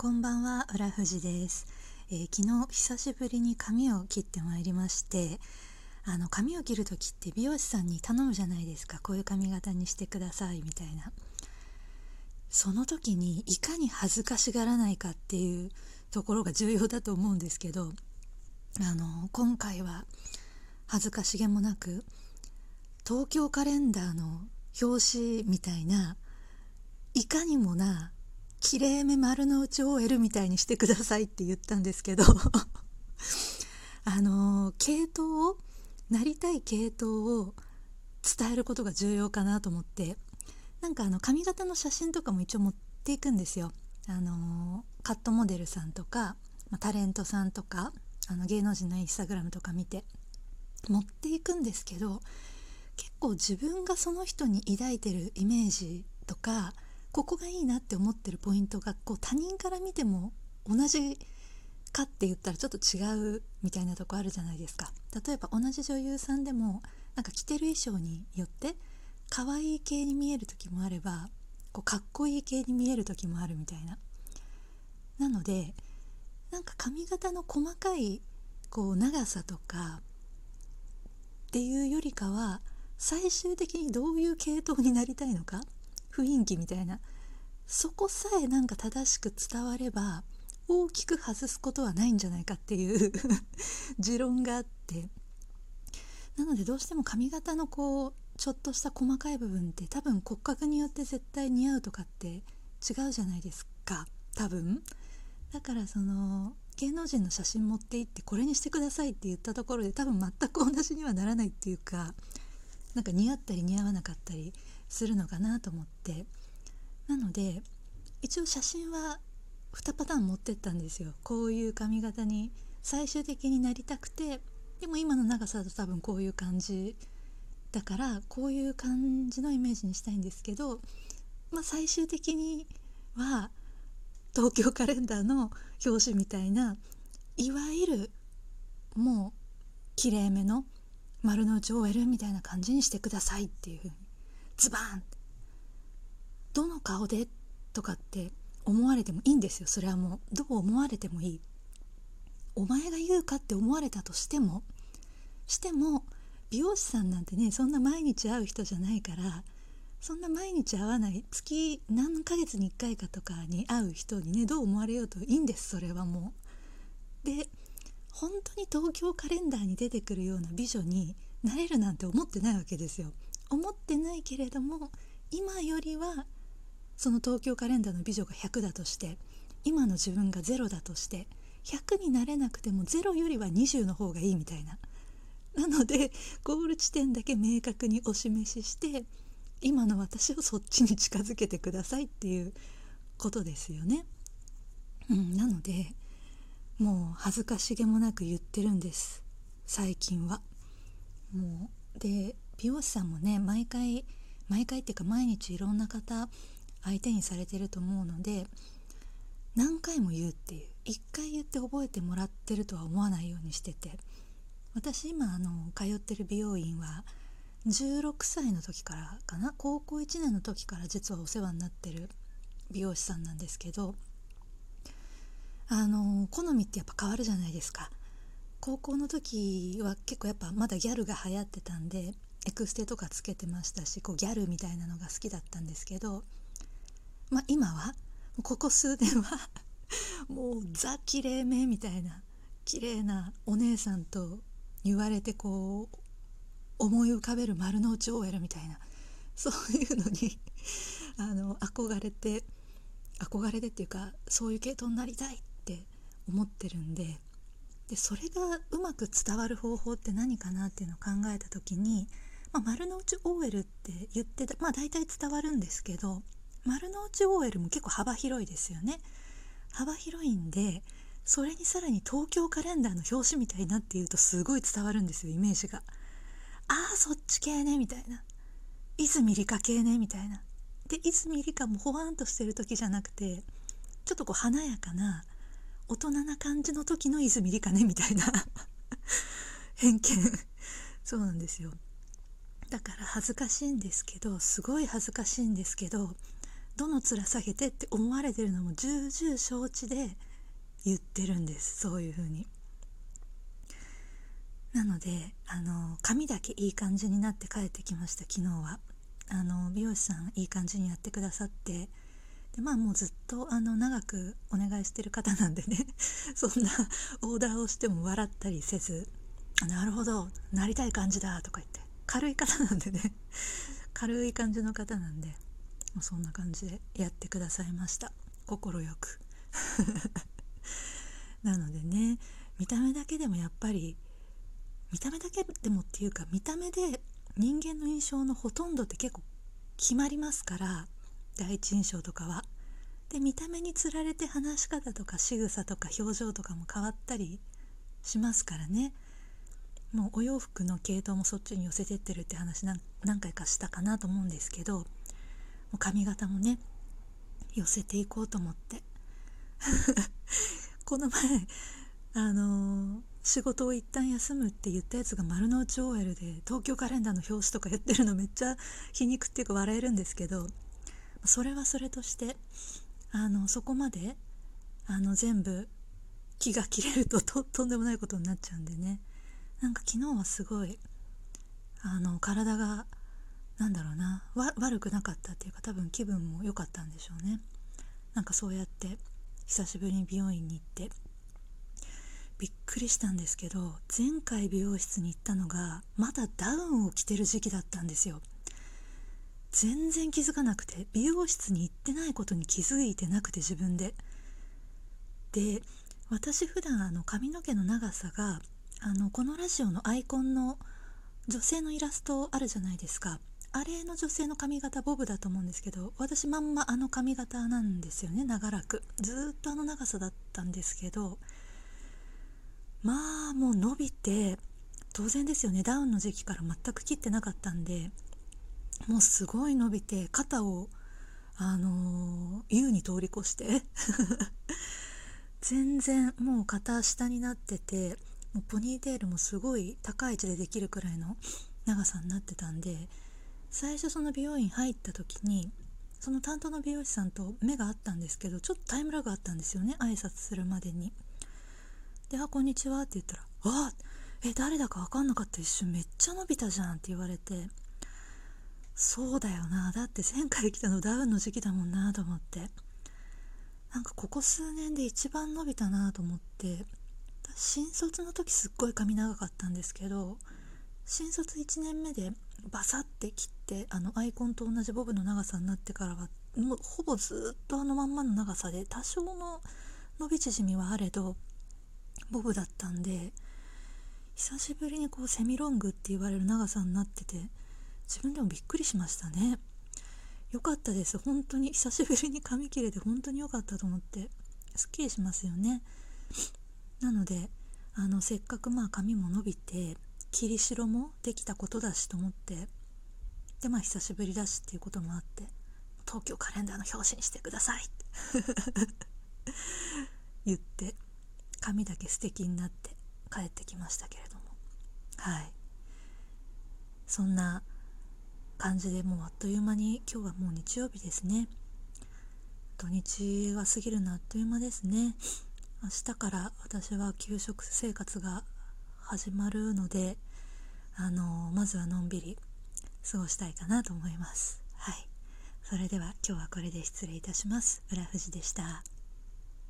こんばんは浦富です、えー、昨日久しぶりに髪を切ってまいりましてあの髪を切る時って美容師さんに頼むじゃないですか。こういう髪型にしてくださいみたいな。その時にいかに恥ずかしがらないかっていうところが重要だと思うんですけどあの今回は恥ずかしげもなく東京カレンダーの表紙みたいないかにもなきれいめ丸の内 OL みたいにしてくださいって言ったんですけど あの系統をなりたい系統を伝えることが重要かなと思ってなんかあの髪型の写真とかも一応持っていくんですよ。あのカットモデルさんとか、タレントさんとかあの芸能人のインスタグラムとか見て持っていくんですけど結構自分がその人に抱いてるイメージとかここがいいなって思ってるポイントがこう他人から見ても同じかって言ったらちょっと違うみたいなとこあるじゃないですか。例えば同じ女優さんでもなんか着てる衣装によって可愛い系に見える時もあればこうかっこいい系に見える時もあるみたいな。なのでなんか髪型の細かいこう長さとかっていうよりかは最終的にどういう系統になりたいのか雰囲気みたいな。そこさえなんか正しく伝われば大きく外すことはないんじゃないかっていう 持論があって。なのでどうしても髪型のこうちょっとした細かい部分って多分骨格によって絶対似合うとかって違うじゃないですか。多分。だからその芸能人の写真持って行ってこれにしてくださいって言ったところで多分全く同じにはならないっていうかなんか似合ったり似合わなかったりするのかなと思って。なので一応写真は2パターン持ってったんですよ。こういう髪型に最終的になりたくてでも今の長さだと多分こういう感じだからこういう感じのイメージにしたいんですけど、まあ、最終的には東京カレンダーの表紙みたいないわゆるもうきれいめの丸の内 OL みたいな感じにしてくださいっていうふうにズバーンどの顔でとかって思われてもいいんですよそれはもうどう思われてもいいお前が言うかって思われたとしてもしても美容師さんなんてねそんな毎日会う人じゃないからそんな毎日会わない月何ヶ月に1回かとかに会う人にねどう思われようといいんですそれはもう。で本当に東京カレンダーに出てくるような美女になれるなんて思ってないわけですよ。思ってないけれども今よりはその東京カレンダーの美女が100だとして今の自分が0だとして100になれなくても0よりは20の方がいいみたいな。なのでゴール地点だけ明確にお示しして今の私をそっちに近づけてくださいっていうことですよね。うん、なのでもう恥ずかしげもなく言ってるんです最近は。もうで美容師さんもね毎回毎回っていうか毎日いろんな方相手にされてると思うので何回も言うっていう一回言って覚えてもらってるとは思わないようにしてて私今あの通ってる美容院は16歳の時からかな高校1年の時から実はお世話になってる美容師さんなんですけどあの好みってやっぱ変わるじゃないですか。高校の時は結構やっぱまだギャルが流行ってたんでエクステとかつけてましたしこうギャルみたいなのが好きだったんですけど、まあ、今はここ数年は もうザきれいめみたいな綺麗なお姉さんと言われてこう思い浮かべる丸の内 OL みたいなそういうのに あの憧れて憧れてっていうかそういう系統になりたいって思ってるんででそれがうまく伝わる方法って何かなっていうのを考えた時に、まあ、丸の内 OL って言ってまあ大体伝わるんですけど丸の内 OL も結構幅広いですよね。幅広いんでそれにさらに東京カレンダーの表紙みたいなっていうとすごい伝わるんですよイメージが。ああそっち系ねみたいな泉理香系ねみたいな。で泉理香もほわんとしてる時じゃなくてちょっとこう華やかな大人な感じの時の泉理香ねみたいな 偏見そうなんですよだから恥ずかしいんですけどすごい恥ずかしいんですけどどの面下げてって思われてるのも重々承知で言ってるんですそういう風に。なのであの髪だけいい感じになって帰ってきました昨日は。あの美容師さんいい感じにやってくださって。でまあもうずっとあの長くお願いしてる方なんでね。そんなオーダーをしても笑ったりせず「なるほどなりたい感じだ」とか言って。軽い方なんでね。軽い感じの方なんでもうそんな感じでやってくださいました。快く。なのでね見た目だけでもやっぱり見た目だけでもっていうか見た目で人間の印象のほとんどって結構決まりますから第一印象とかは。で見た目につられて話し方とか仕草とか表情とかも変わったりしますからね。もうお洋服の系統もそっちに寄せてってるって話何回かしたかなと思うんですけどもう髪型もね寄せていこうと思って。この前あのー、仕事を一旦休むって言ったやつが丸の内 OL で東京カレンダーの表紙とかやってるのめっちゃ皮肉っていうか笑えるんですけどそれはそれとしてあのそこまであの全部気が切れるとととんでもないことになっちゃうんでね。なんか昨日はすごいあの体がなんだろうな悪くなかったっていうか多分気分も良かったんでしょうね。なんかそうやって久しぶりに美容院に行ってびっくりしたんですけど前回美容室に行ったのがまだダウンを着てる時期だったんですよ。全然気づかなくて美容室に行ってないことに気づいてなくて自分で。で私普段あの髪の毛の長さがあのこのラジオのアイコンの女性のイラストあるじゃないですか。あれの女性の髪型ボブだと思うんですけど私まんまあの髪型なんですよね長らく。ずっとあの長さだったんですけどまあもう伸びて当然ですよね。ダウンの時期から全く切ってなかったんでもうすごい伸びて肩をあのー、優に通り越して 全然もう肩下になっててもうポニーテールもすごい高い位置でできるくらいの長さになってたんで最初その美容院入った時にその担当の美容師さんと目が合ったんですけどちょっとタイムラグあったんですよね挨拶するまでに。で「あこんにちは」って言ったら「あえ誰だか分かんなかった一瞬めっちゃ伸びたじゃん」って言われてそうだよなだって前回来たのダウンの時期だもんなと思ってなんかここ数年で一番伸びたなと思って新卒の時すっごい髪長かったんですけど新卒1年目でバサッて切ってあのアイコンと同じボブの長さになってからはもうほぼずっとあのまんまの長さで多少の伸び縮みはあれどボブだったんで久しぶりにこうセミロングって言われる長さになってて自分でもびっくりしましたね。良かったです。本当に久しぶりに髪切れて本当に良かったと思ってすっきりしますよね。なのであのせっかくまあ髪も伸びて切り代もできたことだしと思ってでまあ久しぶりだしっていうこともあって東京カレンダーの表紙にしてくださいって 言って髪だけ素敵になって帰ってきましたけれども。はい。そんな感じでもうあっという間に今日はもう日曜日ですね。土日が過ぎるのあっという間ですね。明日から私は給食生活が始まるのであのまずはのんびり過ごしたいかなと思います。はい。それでは今日はこれで失礼いたします。浦富士でした。